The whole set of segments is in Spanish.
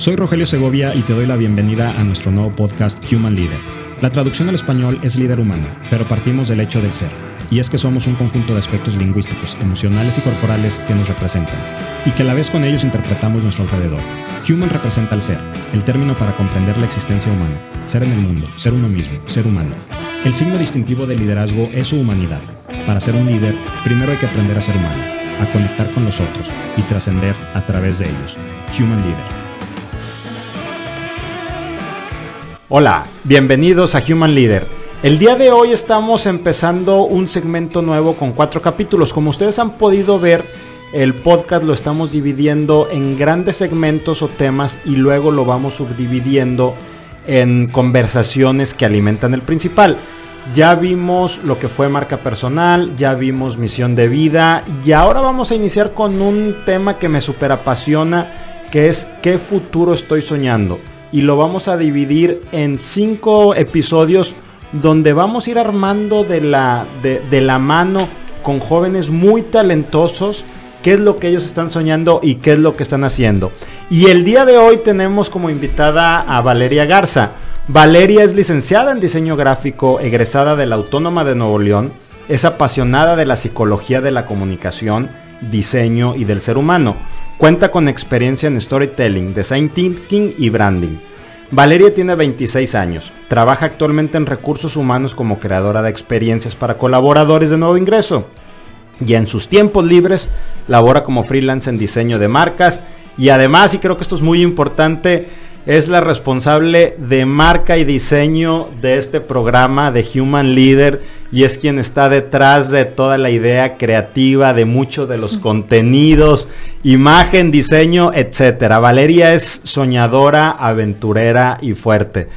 Soy Rogelio Segovia y te doy la bienvenida a nuestro nuevo podcast Human Leader. La traducción al español es líder humano, pero partimos del hecho del ser. Y es que somos un conjunto de aspectos lingüísticos, emocionales y corporales que nos representan, y que a la vez con ellos interpretamos nuestro alrededor. Human representa el ser, el término para comprender la existencia humana, ser en el mundo, ser uno mismo, ser humano. El signo distintivo del liderazgo es su humanidad. Para ser un líder, primero hay que aprender a ser humano, a conectar con los otros y trascender a través de ellos. Human Leader. Hola, bienvenidos a Human Leader. El día de hoy estamos empezando un segmento nuevo con cuatro capítulos. Como ustedes han podido ver, el podcast lo estamos dividiendo en grandes segmentos o temas y luego lo vamos subdividiendo en conversaciones que alimentan el principal. Ya vimos lo que fue marca personal, ya vimos misión de vida y ahora vamos a iniciar con un tema que me super apasiona, que es qué futuro estoy soñando y lo vamos a dividir en cinco episodios donde vamos a ir armando de la, de, la mano con jóvenes muy talentosos qué es lo que ellos están soñando y qué es lo que están haciendo. Y el día de hoy tenemos como invitada a Valeria Garza. Valeria es licenciada en diseño gráfico, egresada de la Autónoma de Nuevo León, es apasionada de la psicología de la comunicación, diseño y del ser humano. Cuenta con experiencia en storytelling, design thinking y branding. Valeria tiene 26 años. Trabaja actualmente en recursos humanos como creadora de experiencias para colaboradores de nuevo ingreso. Y en sus tiempos libres labora como freelance en diseño de marcas. Y además, y creo que esto es muy importante, es la responsable de marca y diseño de este programa de Human Leader y es quien está detrás de toda la idea creativa de muchos de los contenidos, imagen, diseño, etcétera. Valeria es soñadora, aventurera y fuerte.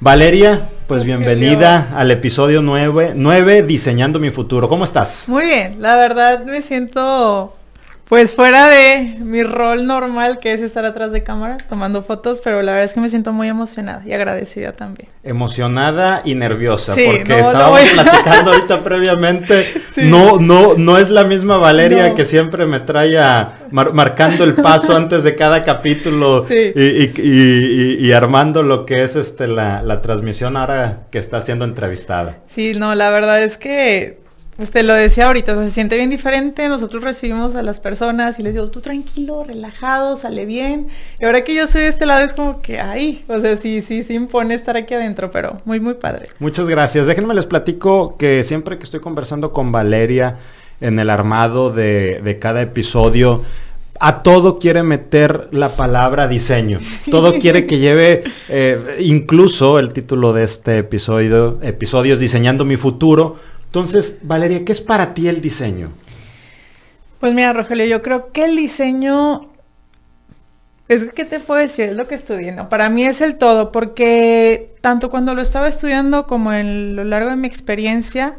Valeria, pues bienvenida al episodio 9, 9, Diseñando mi futuro. ¿Cómo estás? Muy bien, la verdad me siento pues fuera de mi rol normal, que es estar atrás de cámara tomando fotos, pero la verdad es que me siento muy emocionada y agradecida también. Emocionada y nerviosa, porque estábamos platicando ahorita previamente. No, no, no es la misma Valeria que siempre me trae marcando el paso antes de cada capítulo y, armando lo que es este la, la transmisión ahora que está siendo entrevistada. Sí, no, la verdad es que Usted lo decía ahorita, se siente bien diferente. Nosotros recibimos a las personas y les digo, tú tranquilo, relajado, sale bien. Y ahora que yo soy de este lado es como que ahí, o sea, sí, sí, sí impone estar aquí adentro, pero muy, muy padre. Muchas gracias. Déjenme les platico que siempre que estoy conversando con Valeria en el armado de, cada episodio, a todo quiere meter la palabra diseño. Todo quiere que lleve, eh, incluso el título de este episodio, episodios Diseñando mi futuro entonces, Valeria, ¿qué es para ti el diseño? Pues mira, Rogelio, yo creo que el diseño es que te puedo decir, es lo que estudié, ¿no? Para mí es el todo, porque tanto cuando lo estaba estudiando como en lo largo de mi experiencia,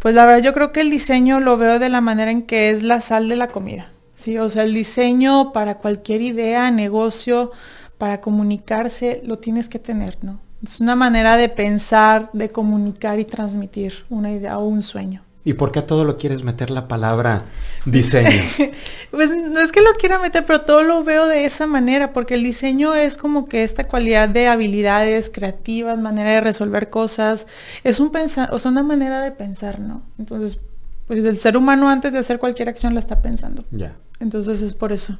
pues la verdad yo creo que el diseño lo veo de la manera en que es la sal de la comida. Sí, o sea, el diseño para cualquier idea, negocio, para comunicarse, lo tienes que tener, ¿no? Es una manera de pensar, de comunicar y transmitir una idea o un sueño. ¿Y por qué a todo lo quieres meter la palabra diseño? pues no es que lo quiera meter, pero todo lo veo de esa manera, porque el diseño es como que esta cualidad de habilidades creativas, manera de resolver cosas, es un pensar, o sea, una manera de pensar, ¿no? Entonces, pues el ser humano antes de hacer cualquier acción la está pensando. Ya. Entonces es por eso.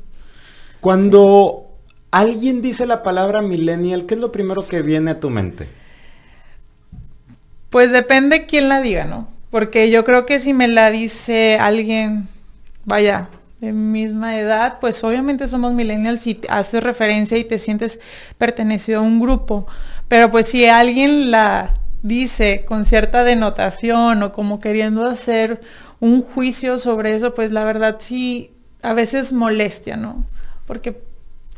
Cuando alguien dice la palabra millennial, ¿qué es lo primero que viene a tu mente? Pues depende quién la diga, ¿no? Porque yo creo que si me la dice alguien, vaya, de misma edad, pues obviamente somos millennials y haces referencia y te sientes pertenecido a un grupo. Pero pues si alguien la dice con cierta denotación o como queriendo hacer un juicio sobre eso, pues la verdad sí, a veces molestia, ¿no? Porque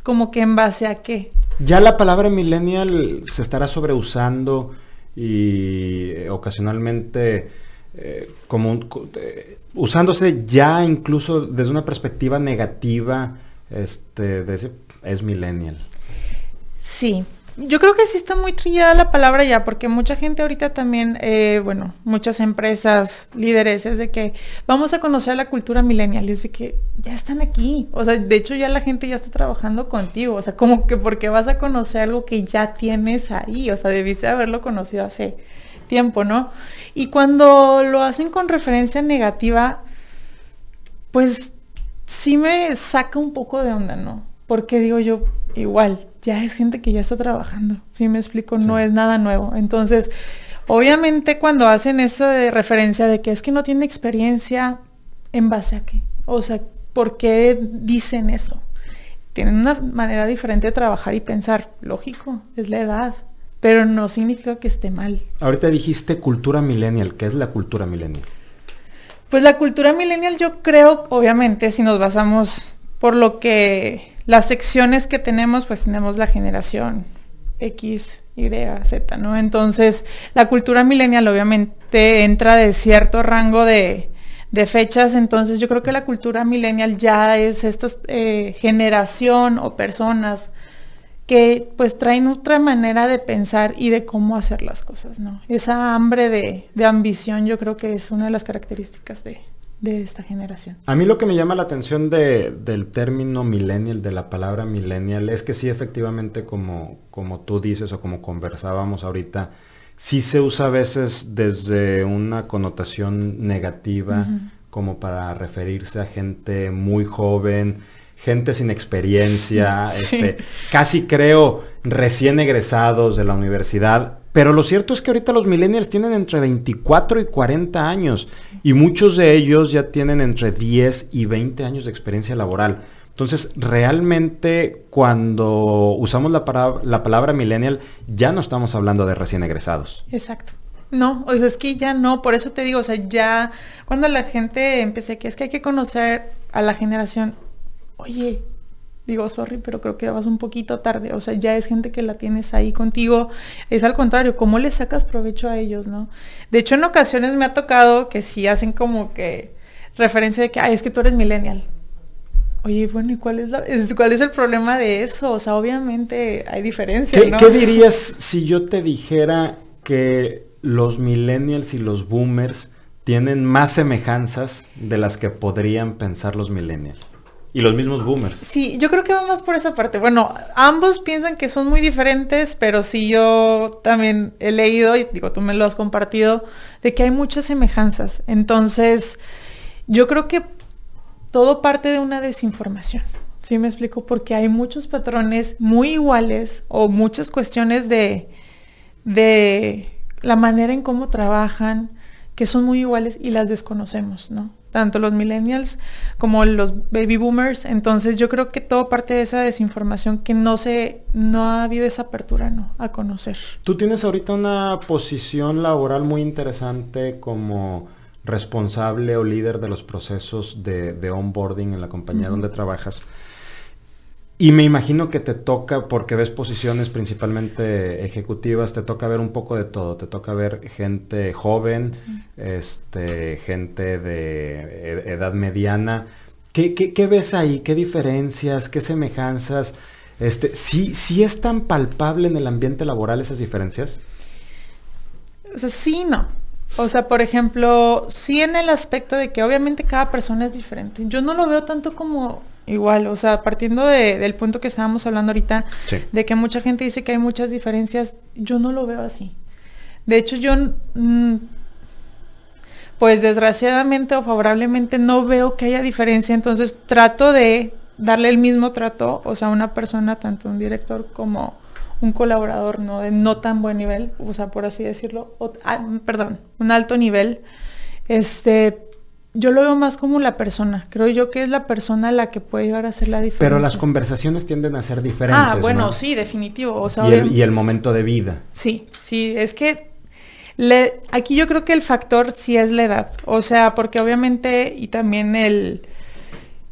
como que en base a qué. Ya la palabra millennial se estará sobreusando y eh, ocasionalmente eh, como eh, usándose ya incluso desde una perspectiva negativa, este, de ese, es millennial. Sí, yo creo que sí está muy trillada la palabra ya, porque mucha gente ahorita también, eh, bueno, muchas empresas, líderes, es de que vamos a conocer la cultura millennial, es de que ya están aquí. O sea, de hecho ya la gente ya está trabajando contigo. O sea, como que porque vas a conocer algo que ya tienes ahí. O sea, debiste haberlo conocido hace tiempo, ¿no? Y cuando lo hacen con referencia negativa, pues sí me saca un poco de onda, ¿no? Porque digo yo, igual, ya es gente que ya está trabajando. Si me explico, no es nada nuevo. Entonces, obviamente cuando hacen esa de referencia de que es que no tiene experiencia, ¿en base a qué? O sea, ¿por qué dicen eso? Tienen una manera diferente de trabajar y pensar. Lógico, es la edad. Pero no significa que esté mal. Ahorita dijiste cultura millennial. ¿Qué es la cultura millennial? Pues la cultura millennial yo creo, obviamente, si nos basamos por lo que las secciones que tenemos, pues tenemos la generación X, Y, Z, ¿no? Entonces, la cultura millennial obviamente entra de cierto rango de, fechas, entonces yo creo que la cultura millennial ya es esta eh, generación o personas que pues traen otra manera de pensar y de cómo hacer las cosas, ¿no? Esa hambre de ambición yo creo que es una de las características de, de esta generación. A mí lo que me llama la atención de, del término millennial, de la palabra millennial, es que sí efectivamente como, como tú dices o como conversábamos ahorita, sí se usa a veces desde una connotación negativa como para referirse a gente muy joven, gente sin experiencia, este, casi creo recién egresados de la universidad, pero lo cierto es que ahorita los millennials tienen entre 24 y 40 años y muchos de ellos ya tienen entre 10 y 20 años de experiencia laboral. Entonces, realmente cuando usamos la, la palabra millennial ya no estamos hablando de recién egresados. Exacto. No, o sea, es que ya no, por eso te digo, o sea, ya cuando la gente empecé que es que hay que conocer a la generación, oye, digo, sorry, pero creo que vas un poquito tarde. O sea, ya es gente que la tienes ahí contigo. Es al contrario, ¿cómo le sacas provecho a ellos, no? De hecho, en ocasiones me ha tocado que sí hacen como que referencia de que, ay, es que tú eres millennial. Oye, bueno, ¿y cuál es, cuál es el problema de eso? O sea, obviamente hay diferencias, ¿Qué, ¿Qué dirías si yo te dijera que los millennials y los boomers tienen más semejanzas de las que podrían pensar los millennials? Y los mismos boomers. Sí, yo creo que va más por esa parte. Bueno, ambos piensan que son muy diferentes, pero sí yo también he leído, y digo, tú me lo has compartido, de que hay muchas semejanzas. Entonces, yo creo que todo parte de una desinformación. ¿Sí me explico? Porque hay muchos patrones muy iguales o muchas cuestiones de, de la manera en cómo trabajan que son muy iguales y las desconocemos, ¿no? Tanto los millennials como los baby boomers. Entonces yo creo que todo parte de esa desinformación que no se, no ha habido esa apertura ¿no? a conocer. Tú tienes ahorita una posición laboral muy interesante como responsable o líder de los procesos de, onboarding en la compañía donde trabajas. Y me imagino que te toca, porque ves posiciones principalmente ejecutivas, te toca ver un poco de todo. Te toca ver gente joven, este, gente de e, edad mediana. ¿Qué, ves ahí? ¿Qué diferencias? ¿Qué semejanzas? Este, ¿sí, ¿Sí es tan palpable en el ambiente laboral esas diferencias? O sea, sí, no. O sea, por ejemplo, sí en el aspecto de que obviamente cada persona es diferente. Yo no lo veo tanto como Igual, o sea, partiendo del punto que estábamos hablando ahorita, de que mucha gente dice que hay muchas diferencias, yo no lo veo así. De hecho, yo, mm, pues desgraciadamente o favorablemente no veo que haya diferencia, entonces trato de darle el mismo trato, o sea, a una persona, tanto un director como un colaborador, ¿no? De no tan buen nivel, o sea, por así decirlo, ah, perdón, un alto nivel, este, yo lo veo más como la persona. Creo yo que es la persona la que puede llegar a hacer la diferencia. Pero las conversaciones tienden a ser diferentes. Ah, bueno, sí, definitivo. y, el, momento de vida. Sí, sí, es que le, aquí yo creo que el factor sí es la edad. O sea, porque obviamente, y también el,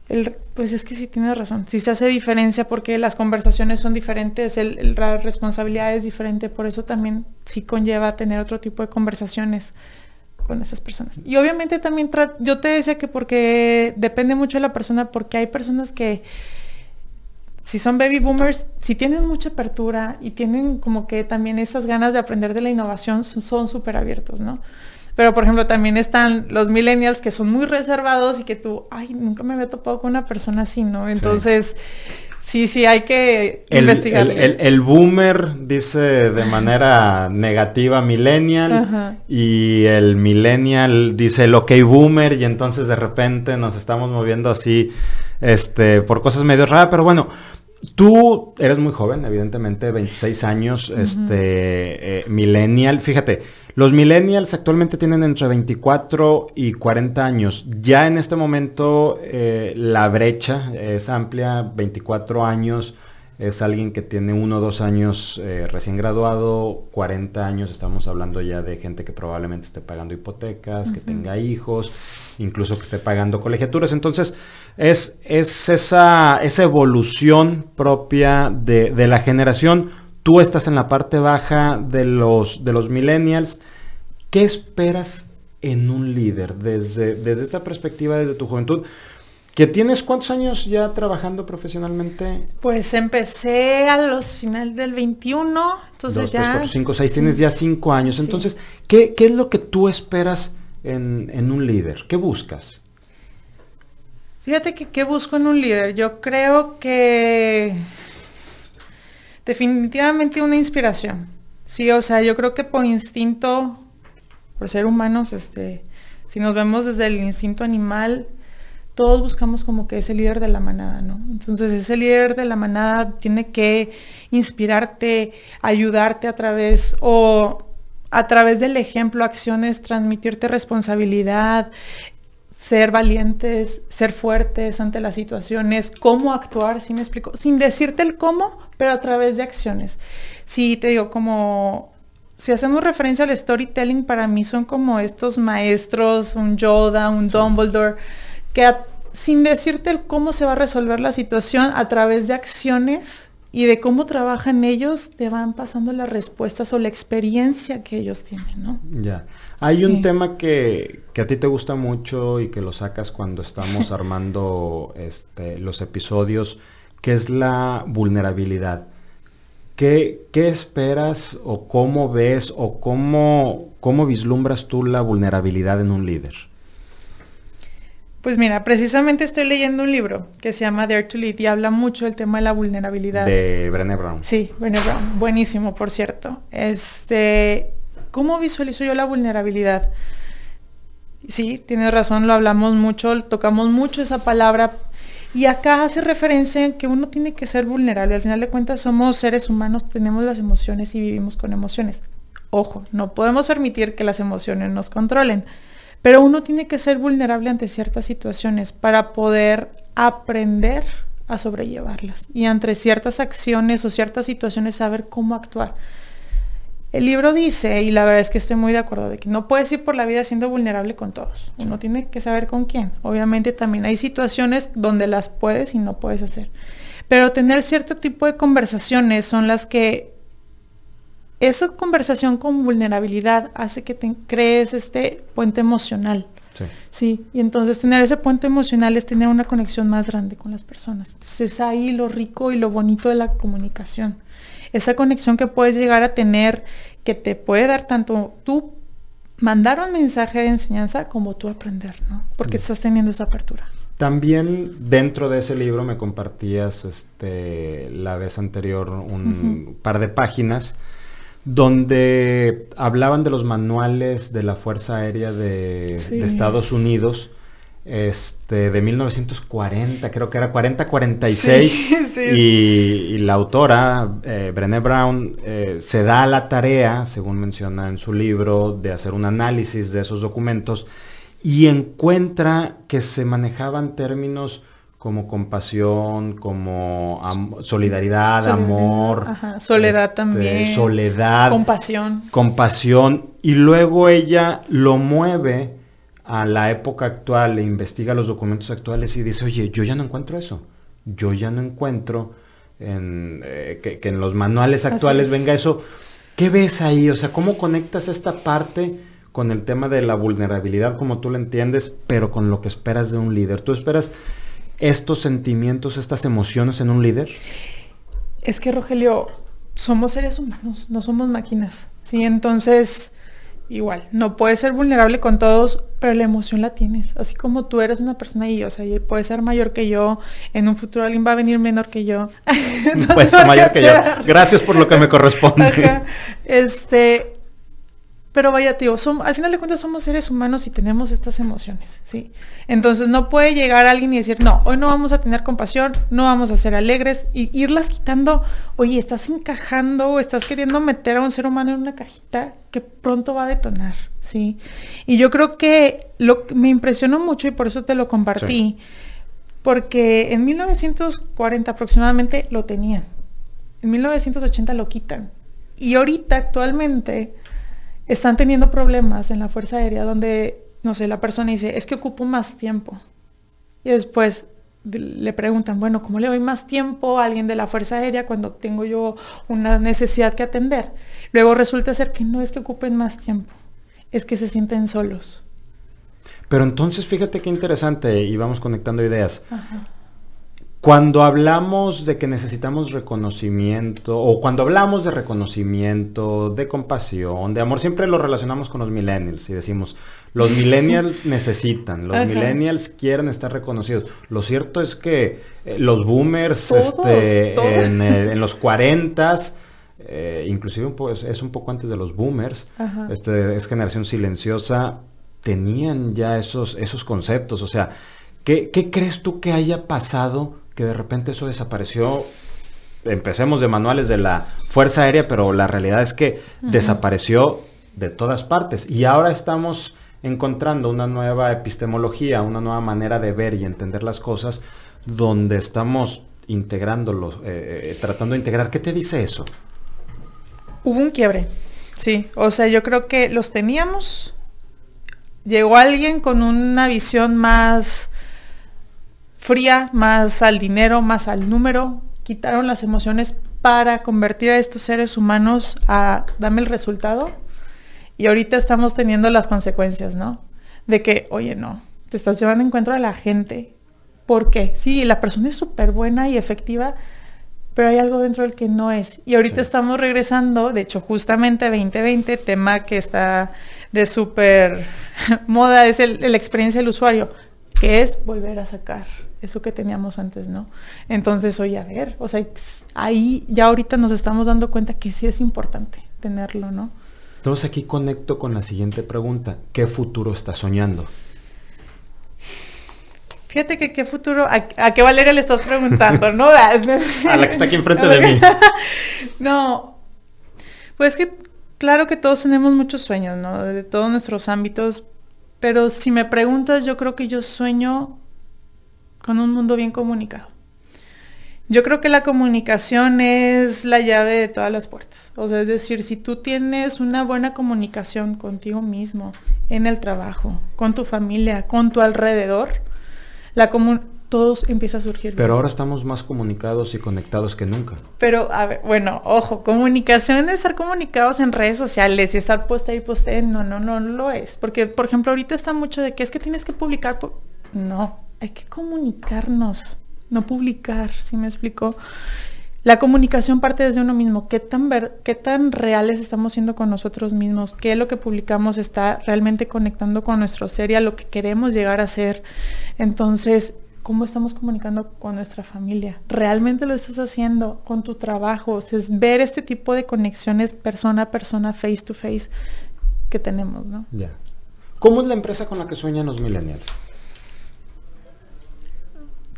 el pues es que sí tienes razón. Sí se hace diferencia porque las conversaciones son diferentes, el, la responsabilidad es diferente, por eso también sí conlleva tener otro tipo de conversaciones con esas personas. Y obviamente también yo te decía que porque depende mucho de la persona, porque hay personas que si son baby boomers, si tienen mucha apertura y tienen como que también esas ganas de aprender de la innovación, son súper abiertos, ¿no? Pero, por ejemplo, también están los millennials que son muy reservados y que tú, ay, nunca me había topado con una persona así, ¿no? Entonces, sí, sí, hay que investigar. El, boomer dice de manera negativa millennial y el millennial dice el ok boomer y entonces de repente nos estamos moviendo así este, por cosas medio raras, pero bueno, tú eres muy joven, evidentemente, 26 años, este, eh, millennial, fíjate, los millennials actualmente tienen entre 24 y 40 años. Ya en este momento eh, la brecha es amplia, 24 años es alguien que tiene uno o dos años eh, recién graduado, 40 años estamos hablando ya de gente que probablemente esté pagando hipotecas, que tenga hijos, incluso que esté pagando colegiaturas. Entonces es, es esa, esa evolución propia de, de la generación tú estás en la parte baja de los, de los millennials. ¿Qué esperas en un líder desde, desde esta perspectiva, desde tu juventud? ¿Que tienes cuántos años ya trabajando profesionalmente? Pues empecé a los finales del 21, entonces ya... 3, 4, 5, 6, tienes ya 5 años. Entonces, ¿qué, ¿qué, es lo que tú esperas en, en un líder? ¿Qué buscas? Fíjate que qué busco en un líder. Yo creo que definitivamente una inspiración. Sí, o sea, yo creo que por instinto, por ser humanos, este, si nos vemos desde el instinto animal, todos buscamos como que ese líder de la manada, ¿no? Entonces ese líder de la manada tiene que inspirarte, ayudarte a través o a través del ejemplo, acciones, transmitirte responsabilidad, ser valientes, ser fuertes ante las situaciones, cómo actuar, si me explico, sin decirte el cómo, pero a través de acciones. Si te digo, como si hacemos referencia al storytelling, para mí son como estos maestros, un Yoda, un Dumbledore, que sin decirte el cómo se va a resolver la situación, a través de acciones y de cómo trabajan ellos, te van pasando las respuestas o la experiencia que ellos tienen, ¿no? Ya. Hay un tema que, a ti te gusta mucho y que lo sacas cuando estamos armando este, los episodios, que es la vulnerabilidad. ¿Qué, esperas o cómo ves o cómo, cómo vislumbras tú la vulnerabilidad en un líder? Pues mira, precisamente estoy leyendo un libro que se llama Dare to Lead y habla mucho del tema de la vulnerabilidad. De Brené Brown. Sí, Brené Brown. Buenísimo, por cierto. Este, ¿Cómo visualizo yo la vulnerabilidad? Sí, tienes razón, lo hablamos mucho, tocamos mucho esa palabra. Y acá hace referencia en que uno tiene que ser vulnerable. Al final de cuentas somos seres humanos, tenemos las emociones y vivimos con emociones. Ojo, no podemos permitir que las emociones nos controlen. Pero uno tiene que ser vulnerable ante ciertas situaciones para poder aprender a sobrellevarlas. Y ante ciertas acciones o ciertas situaciones saber cómo actuar. El libro dice, y la verdad es que estoy muy de acuerdo, de que no puedes ir por la vida siendo vulnerable con todos. Uno tiene que saber con quién. Obviamente también hay situaciones donde las puedes y no puedes hacer. Pero tener cierto tipo de conversaciones son las que esa conversación con vulnerabilidad hace que te crees este puente emocional. Sí. sí. Y entonces tener ese puente emocional es tener una conexión más grande con las personas. Entonces es ahí lo rico y lo bonito de la comunicación esa conexión que puedes llegar a tener, que te puede dar tanto tú mandar un mensaje de enseñanza como tú aprender, ¿no? Porque mm. estás teniendo esa apertura. También dentro de ese libro me compartías este, la vez anterior un par de páginas donde hablaban de los manuales de la Fuerza Aérea de, de Estados Unidos este, de 1940, creo que era 40-46, y, la autora, eh, Brené Brown, eh, se da la tarea, según menciona en su libro, de hacer un análisis de esos documentos y encuentra que se manejaban términos como compasión, como solidaridad, amor, soledad este, también, soledad, compasión, compasión, y luego ella lo mueve a la época actual e investiga los documentos actuales y dice, oye, yo ya no encuentro eso. Yo ya no encuentro en, eh, que, en los manuales actuales venga eso. ¿Qué ves ahí? O sea, ¿cómo conectas esta parte con el tema de la vulnerabilidad como tú lo entiendes, pero con lo que esperas de un líder? Tú esperas estos sentimientos, estas emociones en un líder? Es que Rogelio, somos seres humanos, no somos máquinas, ¿sí? Entonces, igual, no puedes ser vulnerable con todos, pero la emoción la tienes. Así como tú eres una persona y, o sea, puede ser mayor que yo, en un futuro alguien va a venir menor que yo. puede ser mayor que yo. Gracias por lo que me corresponde. Este, pero vaya, tío, al final de cuentas somos seres humanos y tenemos estas emociones, ¿sí? Entonces no puede llegar alguien y decir, no, hoy no vamos a tener compasión, no vamos a ser alegres, y irlas quitando, oye, estás encajando o estás queriendo meter a un ser humano en una cajita que pronto va a detonar, ¿sí? Y yo creo que lo me impresionó mucho y por eso te lo compartí, porque en 1940 aproximadamente lo tenían, en 1980 lo quitan, y ahorita actualmente están teniendo problemas en la Fuerza Aérea donde, no sé, la persona dice, es que ocupo más tiempo. Y después le preguntan, bueno, ¿cómo le doy más tiempo a alguien de la Fuerza Aérea cuando tengo yo una necesidad que atender? Luego resulta ser que no es que ocupen más tiempo, es que se sienten solos. Pero entonces fíjate qué interesante y vamos conectando ideas. Ajá. Cuando hablamos de que necesitamos reconocimiento, o cuando hablamos de reconocimiento, de compasión, de amor, siempre lo relacionamos con los millennials y decimos, los millennials necesitan, los millennials quieren estar reconocidos. Lo cierto es que eh, los boomers este, En, los 40 eh, inclusive es un poco antes de los boomers, este, es generación silenciosa, tenían ya esos, esos conceptos. O sea, ¿qué, ¿qué crees tú que haya pasado? Que de repente eso desapareció. Empecemos de manuales de la Fuerza Aérea, pero la realidad es que desapareció de todas partes. Y ahora estamos encontrando una nueva epistemología, una nueva manera de ver y entender las cosas, donde estamos integrándolos, eh, eh, tratando de integrar. ¿Qué te dice eso? Hubo un quiebre, sí. O sea, yo creo que los teníamos. Llegó alguien con una visión más fría, más al dinero, más al número, quitaron las emociones para convertir a estos seres humanos a dame el resultado. Y ahorita estamos teniendo las consecuencias, ¿no? De que, oye, no, te estás llevando en encuentro a la gente. ¿Por qué? Sí, la persona es súper buena y efectiva, pero hay algo dentro del que no es. Y ahorita estamos regresando, de hecho, justamente 2020, tema que está de súper moda, es la experiencia del usuario, que es volver a sacar eso que teníamos antes, ¿no? Entonces, oye, a ver, o sea, ahí ya ahorita nos estamos dando cuenta que sí es importante tenerlo, ¿no? Entonces aquí conecto con la siguiente pregunta. ¿Qué futuro estás soñando? Fíjate que qué futuro, a, qué Valeria le estás preguntando, ¿no? a la que está aquí enfrente de mí. no, pues que claro que todos tenemos muchos sueños, ¿no? De todos nuestros ámbitos, pero si me preguntas, yo creo que yo sueño con un mundo bien comunicado. Yo creo que la comunicación es la llave de todas las puertas. O sea, es decir, si tú tienes una buena comunicación contigo mismo, en el trabajo, con tu familia, con tu alrededor, la todos empieza a surgir. Pero ahora estamos más comunicados y conectados que nunca. Pero, a ver, bueno, ojo, comunicación es estar comunicados en redes sociales y estar puesta y poste, no, no, no, no lo es. Porque, por ejemplo, ahorita está mucho de que es que tienes que publicar. No, hay que comunicarnos, no publicar, ¿sí me explico? La comunicación parte desde uno mismo. ¿Qué tan, ¿Qué tan reales estamos siendo con nosotros mismos? ¿Qué lo que publicamos está realmente conectando con nuestro ser y a lo que queremos llegar a ser? Entonces, ¿cómo estamos comunicando con nuestra familia? ¿Realmente lo estás haciendo con tu trabajo? O es ver este tipo de conexiones persona a persona, face to face que tenemos, ¿no? Ya. ¿Cómo es la empresa con la que sueñan los millennials?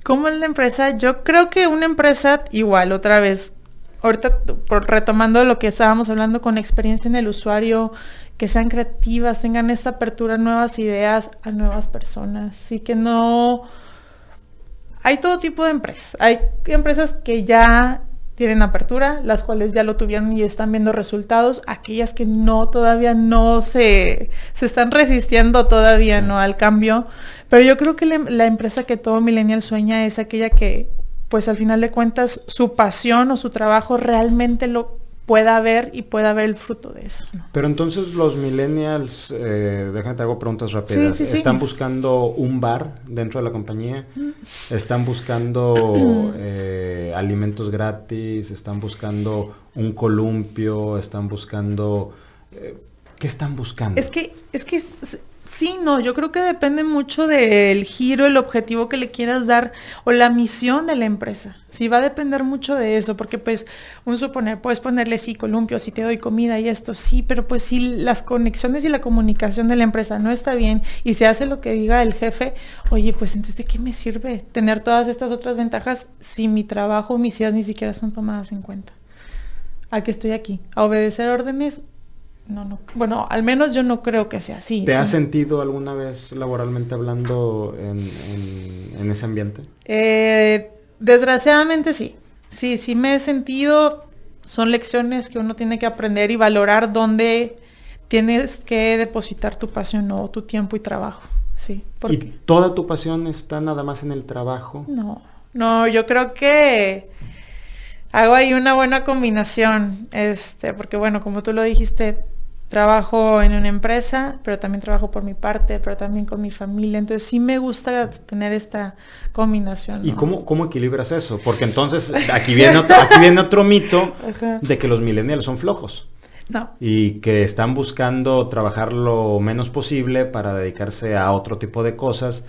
¿Cómo es la empresa? Yo creo que una empresa igual, otra vez, ahorita por, retomando lo que estábamos hablando con experiencia en el usuario, que sean creativas, tengan esta apertura a nuevas ideas, a nuevas personas. Así que no... Hay todo tipo de empresas. Hay empresas que ya tienen apertura, las cuales ya lo tuvieron y están viendo resultados, aquellas que no, todavía no se, se están resistiendo todavía, ¿no? Al cambio. Pero yo creo que la, empresa que todo millennial sueña es aquella que, pues al final de cuentas, su pasión o su trabajo realmente lo pueda ver y pueda ver el fruto de eso. Pero entonces los millennials, eh, déjame te hago preguntas rápidas, ¿están buscando un bar dentro de la compañía? Mm. ¿Están buscando eh, alimentos gratis? ¿Están buscando un columpio? ¿Están buscando... Eh, ¿Qué están buscando? Es que, es que Sí, no, yo creo que depende mucho del giro, el objetivo que le quieras dar o la misión de la empresa. Sí, va a depender mucho de eso, porque pues, un suponer, puedes ponerle sí, columpio, si te doy comida y esto, sí, pero pues si las conexiones y la comunicación de la empresa no está bien y se hace lo que diga el jefe, oye, pues entonces, ¿de qué me sirve tener todas estas otras ventajas si mi trabajo, mis ideas ni siquiera son tomadas en cuenta? ¿A qué estoy aquí? ¿A obedecer órdenes? No, no. Bueno, al menos yo no creo que sea así. ¿Te has sentido alguna vez laboralmente hablando en, ese ambiente? Eh, desgraciadamente sí. Sí, sí me he sentido. Son lecciones que uno tiene que aprender y valorar dónde tienes que depositar tu pasión o tu tiempo y trabajo. Sí. ¿Y toda tu pasión está nada más en el trabajo? No, no, yo creo que hago ahí una buena combinación, este, porque bueno, como tú lo dijiste, trabajo en una empresa, pero también trabajo por mi parte, pero también con mi familia. Entonces sí me gusta tener esta combinación. ¿Y cómo, cómo equilibras eso? Porque entonces aquí viene otro, aquí viene otro mito de que los millennials son flojos. No. Y que están buscando trabajar lo menos posible para dedicarse a otro tipo de cosas.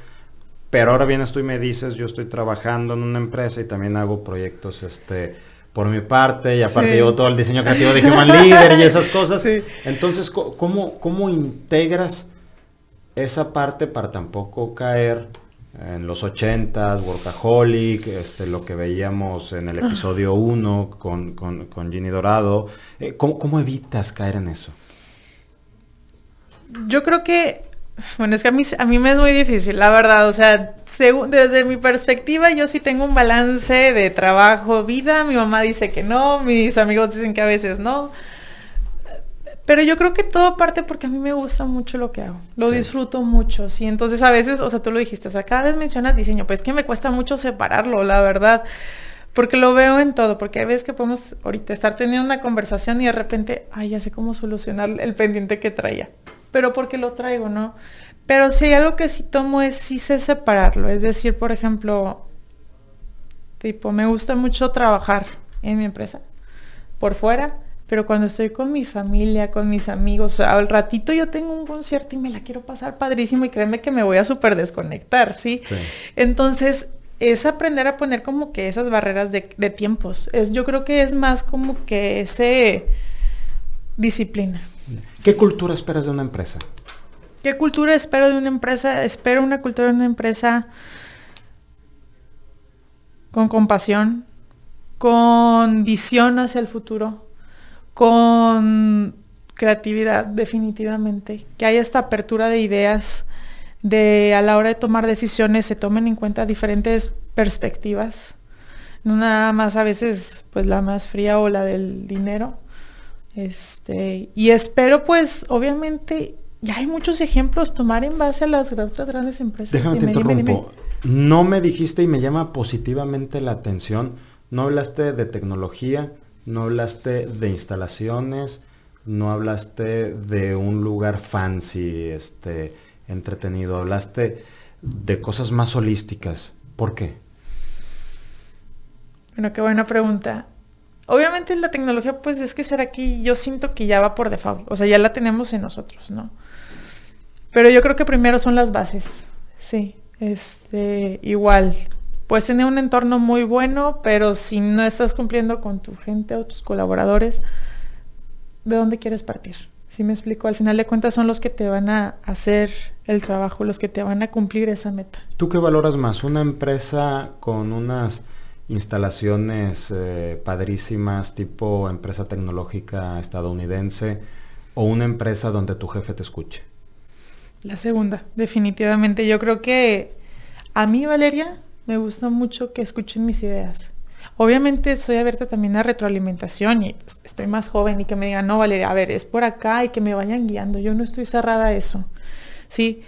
Pero ahora vienes tú y me dices, yo estoy trabajando en una empresa y también hago proyectos este, por mi parte y aparte llevo todo el diseño creativo de Human Leader y esas cosas. Entonces, ¿cómo, ¿cómo integras esa parte para tampoco caer en los 80s, Workaholic, este, lo que veíamos en el episodio 1 con, con, con, Ginny Dorado? Eh, ¿cómo, ¿Cómo evitas caer en eso? Yo creo que bueno, es que a mí, a mí me es muy difícil, la verdad. O sea, desde mi perspectiva, yo sí tengo un balance de trabajo, vida. Mi mamá dice que no, mis amigos dicen que a veces no. Pero yo creo que todo parte porque a mí me gusta mucho lo que hago. Lo disfruto mucho, sí. Entonces a veces, o sea, tú lo dijiste, o sea, cada vez mencionas diseño, pues es que me cuesta mucho separarlo, la verdad. Porque lo veo en todo, porque hay veces que podemos ahorita estar teniendo una conversación y de repente, ay, ya sé cómo solucionar el pendiente que traía pero porque lo traigo, ¿no? Pero si hay algo que sí tomo es sí sé separarlo. Es decir, por ejemplo, tipo, me gusta mucho trabajar en mi empresa por fuera, pero cuando estoy con mi familia, con mis amigos, o sea, al ratito yo tengo un concierto y me la quiero pasar padrísimo y créeme que me voy a súper desconectar, ¿sí? Entonces, es aprender a poner como que esas barreras de, de, tiempos. Es, yo creo que es más como que ese disciplina. ¿Qué cultura esperas de una empresa? ¿Qué cultura espero de una empresa? Espero una cultura de una empresa con compasión, con visión hacia el futuro, con creatividad definitivamente, que haya esta apertura de ideas, de a la hora de tomar decisiones se tomen en cuenta diferentes perspectivas, no nada más a veces pues la más fría o la del dinero, este, y espero pues, obviamente, ya hay muchos ejemplos tomar en base a las otras grandes empresas. Déjame te interrumpo. No me dijiste y me llama positivamente la atención. No hablaste de tecnología, no hablaste de instalaciones, no hablaste de un lugar fancy, este, entretenido. Hablaste de cosas más holísticas. ¿Por qué? Bueno, qué buena pregunta. Obviamente la tecnología, pues es que ser aquí, yo siento que ya va por default, o sea, ya la tenemos en nosotros, ¿no? Pero yo creo que primero son las bases, sí, este, igual, puedes tener un entorno muy bueno, pero si no estás cumpliendo con tu gente o tus colaboradores, ¿de dónde quieres partir? Si me explico, al final de cuentas son los que te van a hacer el trabajo, los que te van a cumplir esa meta. ¿Tú qué valoras más? ¿Una empresa con unas instalaciones eh, padrísimas tipo empresa tecnológica estadounidense o una empresa donde tu jefe te escuche? La segunda, definitivamente. Yo creo que a mí, Valeria, me gusta mucho que escuchen mis ideas. Obviamente soy abierta también a retroalimentación y estoy más joven y que me digan, no, Valeria, a ver, es por acá y que me vayan guiando. Yo no estoy cerrada a eso. Sí,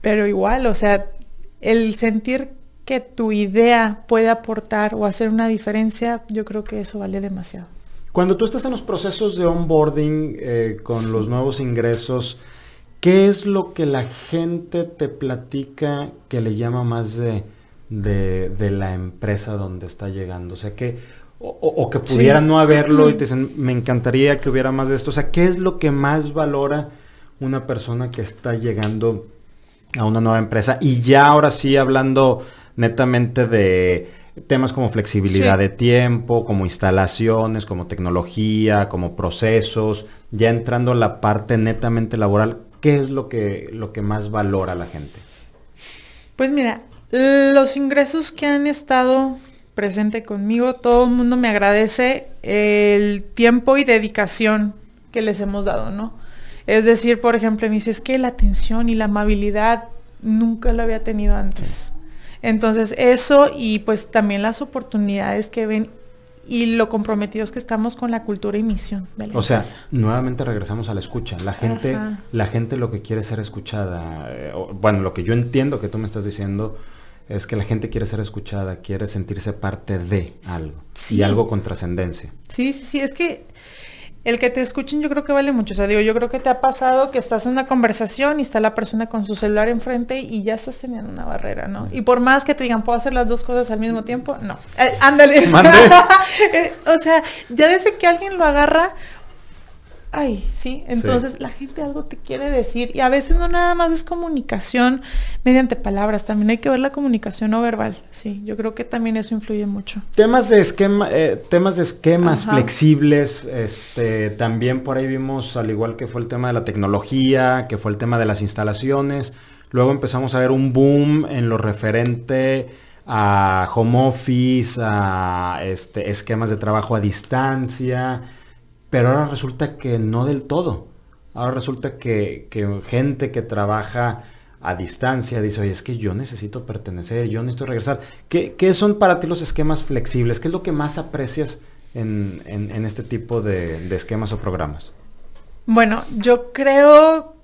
pero igual, o sea, el sentir que tu idea puede aportar o hacer una diferencia, yo creo que eso vale demasiado. Cuando tú estás en los procesos de onboarding eh, con los nuevos ingresos, ¿qué es lo que la gente te platica que le llama más de, de, la empresa donde está llegando? O sea, que, o, que pudiera no haberlo y te dicen, me encantaría que hubiera más de esto. O sea, ¿qué es lo que más valora una persona que está llegando a una nueva empresa? Y ya ahora sí hablando netamente de temas como flexibilidad de tiempo, como instalaciones, como tecnología, como procesos, ya entrando a la parte netamente laboral, ¿qué es lo que, lo que más valora la gente? Pues mira, los ingresos que han estado presente conmigo, todo el mundo me agradece el tiempo y dedicación que les hemos dado, ¿no? Es decir, por ejemplo, me dice, es que la atención y la amabilidad nunca lo había tenido antes. Entonces eso y pues también las oportunidades que ven y lo comprometidos que estamos con la cultura y misión O sea, nuevamente regresamos a la escucha. La gente, la gente lo que quiere ser escuchada, eh, bueno, lo que yo entiendo que tú me estás diciendo es que la gente quiere ser escuchada, quiere sentirse parte de algo y algo con trascendencia. Sí, sí, sí, es que el que te escuchen yo creo que vale mucho. O sea, digo, yo creo que te ha pasado que estás en una conversación y está la persona con su celular enfrente y ya estás teniendo una barrera, ¿no? Y por más que te digan, ¿puedo hacer las dos cosas al mismo tiempo? No. Eh, ándale. Eh, o sea, ya desde que alguien lo agarra, ay, sí, entonces la gente algo te quiere decir y a veces no nada más es comunicación mediante palabras, también hay que ver la comunicación no verbal, sí, yo creo que también eso influye mucho. Temas de esquema, eh, temas de esquemas flexibles, este, también por ahí vimos, al igual que fue el tema de la tecnología, que fue el tema de las instalaciones, luego empezamos a ver un boom en lo referente a home office, a este, esquemas de trabajo a distancia, pero ahora resulta que no del todo. Ahora resulta que, gente que trabaja a distancia dice, oye, es que yo necesito pertenecer, yo necesito regresar. ¿Qué, son para ti los esquemas flexibles? ¿Qué es lo que más aprecias en, este tipo de, esquemas o programas? Bueno, yo creo...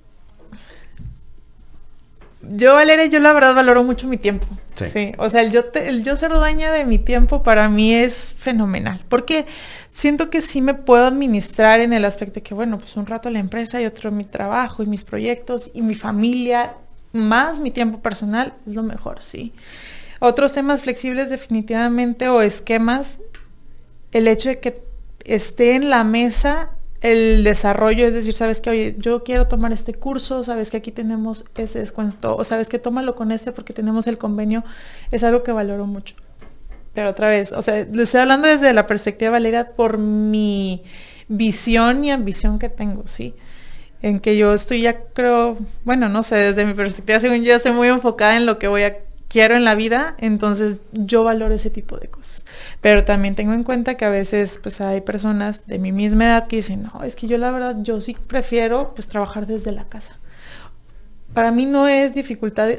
Yo, Valeria, yo la verdad valoro mucho mi tiempo. Sí. O sea, el yo, el yo ser dueña de mi tiempo para mí es fenomenal. Porque siento que sí me puedo administrar en el aspecto de que, bueno, pues un rato la empresa y otro mi trabajo y mis proyectos y mi familia, más mi tiempo personal, es lo mejor, sí. Otros temas flexibles definitivamente o esquemas, el hecho de que esté en la mesa el desarrollo, es decir, sabes que, oye, yo quiero tomar este curso, sabes que aquí tenemos ese descuento, o sabes que tómalo con este porque tenemos el convenio, es algo que valoro mucho. Pero otra vez, o sea, le estoy hablando desde la perspectiva Valeria por mi visión y ambición que tengo, ¿sí? En que yo estoy ya creo, bueno, no sé, desde mi perspectiva, según yo, estoy muy enfocada en lo que voy a quiero en la vida, entonces yo valoro ese tipo de cosas. Pero también tengo en cuenta que a veces pues hay personas de mi misma edad que dicen, no, es que yo la verdad, yo sí prefiero pues trabajar desde la casa. Para mí no es dificultad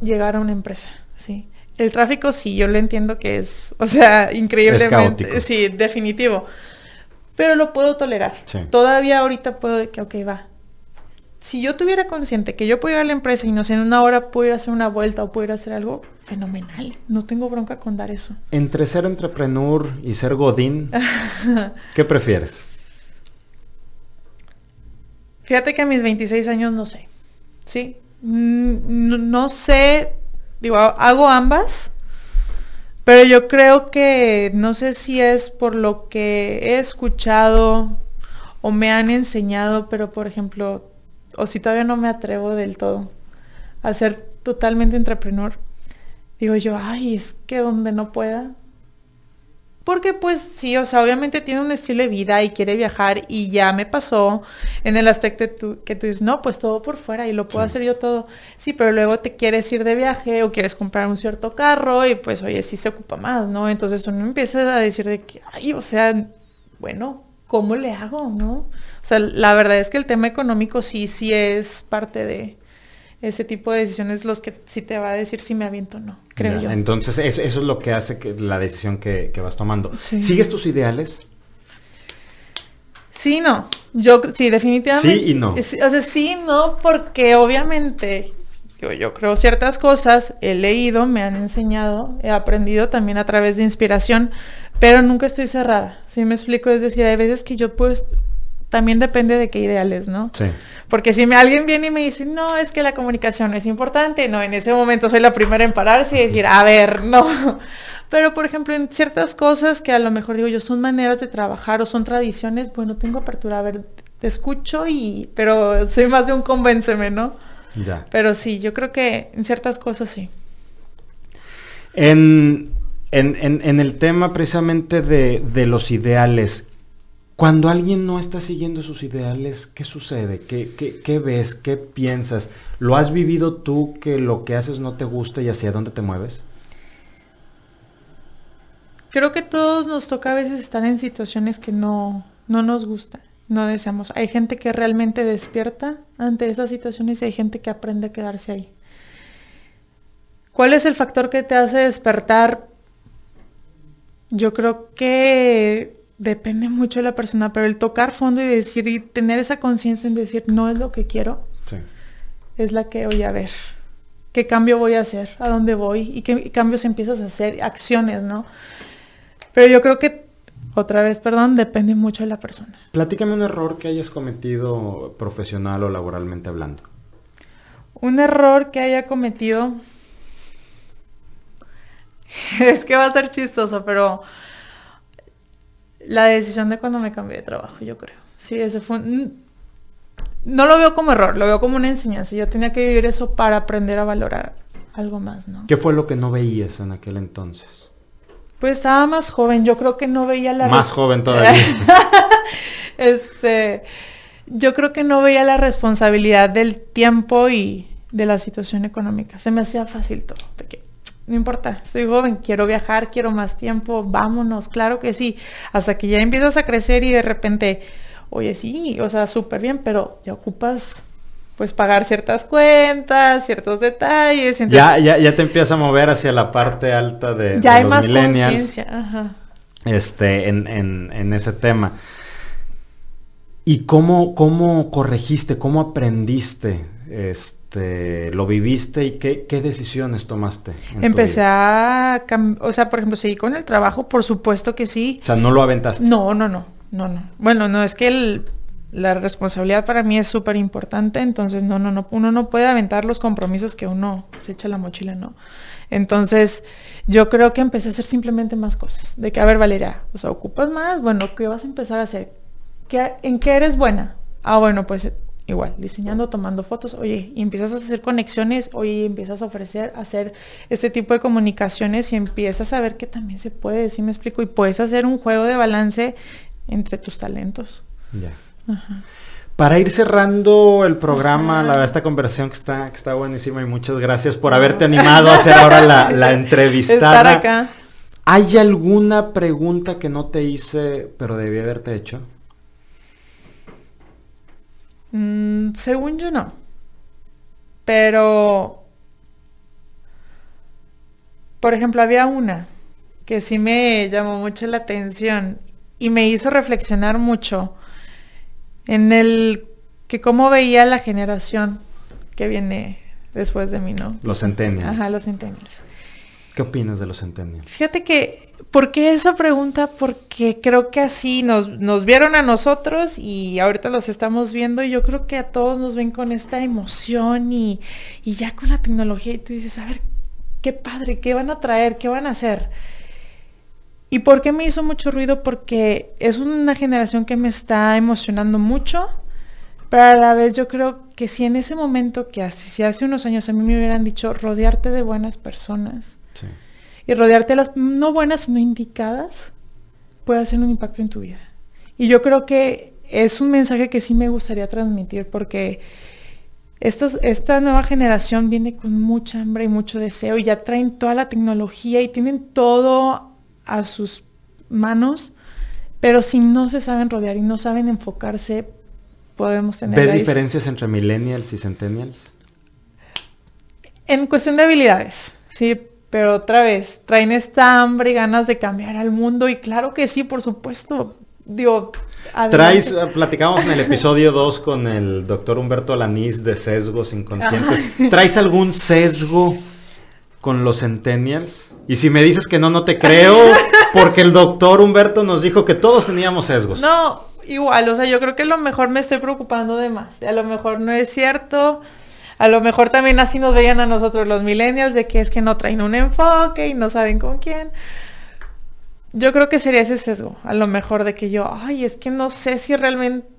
llegar a una empresa, ¿sí? El tráfico sí, yo lo entiendo que es, o sea, increíblemente. sí, definitivo. Pero lo puedo tolerar. Todavía ahorita puedo que, ok, va. Si yo tuviera consciente que yo puedo ir a la empresa y no sé, en una hora puedo ir a hacer una vuelta o puedo ir a hacer algo, fenomenal. No tengo bronca con dar eso. Entre ser entrepreneur y ser godín, ¿qué prefieres? Fíjate que a mis 26 años no sé. ¿Sí? Mm, no sé Digo, hago ambas, pero yo creo que no sé si es por lo que he escuchado o me han enseñado, pero por ejemplo, o si todavía no me atrevo del todo a ser totalmente entrepreneur, digo yo, ay, es que donde no pueda, porque pues sí, o sea, obviamente tiene un estilo de vida y quiere viajar y ya me pasó en el aspecto de que tú dices, no, pues todo por fuera y lo puedo hacer yo todo. Sí, pero luego te quieres ir de viaje o quieres comprar un cierto carro y pues oye, sí se ocupa más, ¿no? Entonces uno empieza a decir de que, ay, o sea, bueno, ¿cómo le hago, no? O sea, la verdad es que el tema económico sí, sí es parte de, ese tipo de decisiones los que sí te va a decir si me aviento o no, creo yo. Entonces, eso, es lo que hace que la decisión que, vas tomando. ¿Sigues tus ideales? Sí, no. Yo, sí, definitivamente. Sí y no. o sea, sí, no, porque obviamente yo, yo creo ciertas cosas, he leído, me han enseñado, he aprendido también a través de inspiración, pero nunca estoy cerrada. Si me explico, es decir, hay veces que yo pues también depende de qué ideales, ¿no? Sí. Porque si me, alguien viene y me dice, no, es que la comunicación es importante, no, en ese momento soy la primera en pararse y decir, a ver, no. Pero, por ejemplo, en ciertas cosas que a lo mejor digo yo son maneras de trabajar o son tradiciones, bueno, tengo apertura, a ver, te escucho y, pero soy más de un convénceme, ¿no? Ya. Pero sí, yo creo que en ciertas cosas sí. En, en, el tema precisamente de, de, los ideales, cuando alguien no está siguiendo sus ideales, ¿qué sucede? ¿Qué, qué, qué ves? ¿Qué piensas? ¿Lo has vivido tú que lo que haces no te gusta y hacia dónde te mueves? Creo que todos nos toca a veces estar en situaciones que no, no nos gustan, no deseamos. Hay gente que realmente despierta ante esas situaciones y hay gente que aprende a quedarse ahí. ¿Cuál es el factor que te hace despertar? Yo creo que depende mucho de la persona, pero el tocar fondo y decir y tener esa conciencia en decir no es lo que quiero, Sí. es la que voy a ver. ¿Qué cambio voy a hacer? ¿A dónde voy? ¿Y qué cambios empiezas a hacer? Acciones, ¿no? Pero yo creo que, otra vez, perdón, depende mucho de la persona. Platícame un error que hayas cometido profesional o laboralmente hablando. Un error que haya cometido. es que va a ser chistoso, pero la decisión de cuando me cambié de trabajo, yo creo. Sí, ese fue un... No lo veo como error, lo veo como una enseñanza. Yo tenía que vivir eso para aprender a valorar algo más, ¿no? ¿Qué fue lo que no veías en aquel entonces? Pues estaba más joven, yo creo que no veía la... Más joven todavía. este, yo creo que no veía la responsabilidad del tiempo y de la situación económica. Se me hacía fácil todo. No importa, soy joven, quiero viajar, quiero más tiempo, vámonos, claro que sí. Hasta que ya empiezas a crecer y de repente, oye, sí, o sea, súper bien, pero ya ocupas pues pagar ciertas cuentas, ciertos detalles. Entonces, ya, ya, ya te empieza a mover hacia la parte alta de, ya de hay los más conciencia. Ajá. Este, en, en, en, ese tema. ¿Y cómo, cómo corregiste, cómo aprendiste? Este, ¿Lo viviste y qué, qué decisiones tomaste? Empecé a, o sea, por ejemplo, seguí con el trabajo, por supuesto que sí. O sea, no lo aventaste. No, no, no, no, no. Bueno, no, es que el, la responsabilidad para mí es súper importante, entonces no, no, no, uno no puede aventar los compromisos que uno se echa la mochila, no. Entonces, yo creo que empecé a hacer simplemente más cosas. De que, a ver, Valeria, o sea, ocupas más, bueno, ¿qué vas a empezar a hacer? ¿Qué, ¿En qué eres buena? Ah, bueno, pues igual, diseñando, tomando fotos, oye, y empiezas a hacer conexiones, oye, y empiezas a ofrecer, a hacer este tipo de comunicaciones y empiezas a ver que también se puede, ¿sí me explico? Y puedes hacer un juego de balance entre tus talentos. Ya. Ajá. Para ir cerrando el programa, la, esta conversación que está, que está buenísima y muchas gracias por haberte animado a hacer ahora la, la entrevistada. Estar acá. ¿Hay alguna pregunta que no te hice, pero debí haberte hecho? Mm, según yo no. Pero, por ejemplo, había una que sí me llamó mucho la atención y me hizo reflexionar mucho en el que cómo veía la generación que viene después de mí, ¿no? Los centennials. Ajá, los centennials. ¿Qué opinas de los centennials? Fíjate que, ¿por qué esa pregunta? Porque creo que así nos, nos vieron a nosotros y ahorita los estamos viendo y yo creo que a todos nos ven con esta emoción y, y ya con la tecnología y tú dices, a ver, qué padre, qué van a traer, qué van a hacer. ¿Y por qué me hizo mucho ruido? Porque es una generación que me está emocionando mucho, pero a la vez yo creo que si en ese momento, que así, si hace unos años a mí me hubieran dicho rodearte de buenas personas Sí. y rodearte de las no buenas, sino indicadas, puede hacer un impacto en tu vida. Y yo creo que es un mensaje que sí me gustaría transmitir porque estas- esta nueva generación viene con mucha hambre y mucho deseo y ya traen toda la tecnología y tienen todo a sus manos, pero si no se saben rodear y no saben enfocarse, podemos tener... ¿Ves diferencias entre millennials y centennials? En cuestión de habilidades, sí, pero otra vez, traen esta hambre y ganas de cambiar al mundo y claro que sí, por supuesto. Digo, Traes, eh, platicamos en el episodio 2 con el doctor Humberto Lanís de sesgos inconscientes. ¿Traes algún sesgo con los centennials? Y si me dices que no, no te creo, porque el doctor Humberto nos dijo que todos teníamos sesgos. No, igual, o sea, yo creo que a lo mejor me estoy preocupando de más. A lo mejor no es cierto. A lo mejor también así nos veían a nosotros los millennials de que es que no traen un enfoque y no saben con quién. Yo creo que sería ese sesgo, a lo mejor de que yo, ay, es que no sé si realmente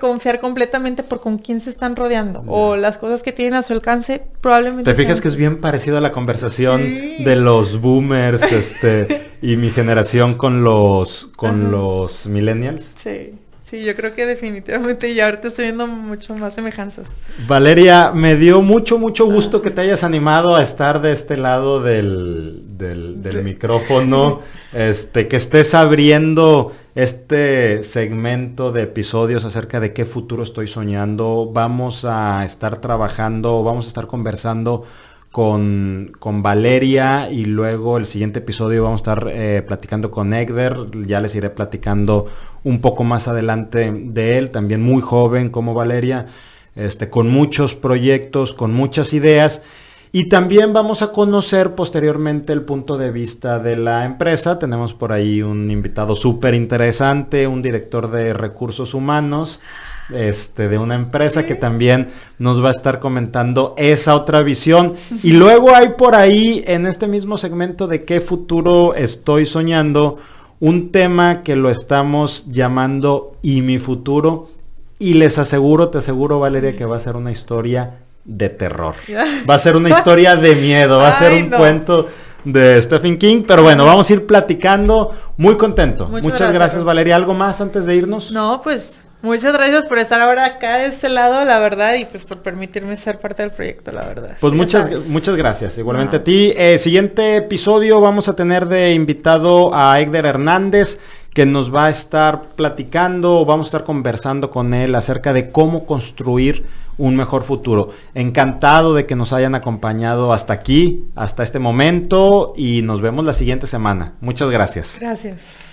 confiar completamente por con quién se están rodeando o las cosas que tienen a su alcance probablemente te fijas que es bien parecido a la conversación de los boomers este y mi generación con los con los millennials sí Sí, yo creo que definitivamente y ahorita estoy viendo mucho más semejanzas. Valeria, me dio mucho, mucho gusto que te hayas animado a estar de este lado del, del, micrófono, este, que estés abriendo este segmento de episodios acerca de qué futuro estoy soñando. Vamos a estar trabajando, vamos a estar conversando con, con, Valeria y luego el siguiente episodio vamos a estar eh, platicando con Egder, ya les iré platicando un poco más adelante de él, también muy joven como Valeria, este, con muchos proyectos, con muchas ideas. Y también vamos a conocer posteriormente el punto de vista de la empresa. Tenemos por ahí un invitado súper interesante, un director de recursos humanos este, de una empresa que también nos va a estar comentando esa otra visión. Y luego hay por ahí en este mismo segmento de qué futuro estoy soñando, un tema que lo estamos llamando y mi futuro. Y les aseguro, te aseguro Valeria, que va a ser una historia de terror. Va a ser una historia de miedo, va a ser un cuento de Stephen King. Pero bueno, vamos a ir platicando. Muy contento. Muchas, gracias Valeria. ¿Algo más antes de irnos? No, pues Muchas gracias por estar ahora acá de este lado, la verdad, y pues por permitirme ser parte del proyecto, la verdad. Pues muchas, muchas gracias, igualmente a ti. Eh, siguiente episodio vamos a tener de invitado a Egder Hernández, que nos va a estar platicando, vamos a estar conversando con él acerca de cómo construir un mejor futuro. Encantado de que nos hayan acompañado hasta aquí, hasta este momento, y nos vemos la siguiente semana. Muchas gracias. Gracias.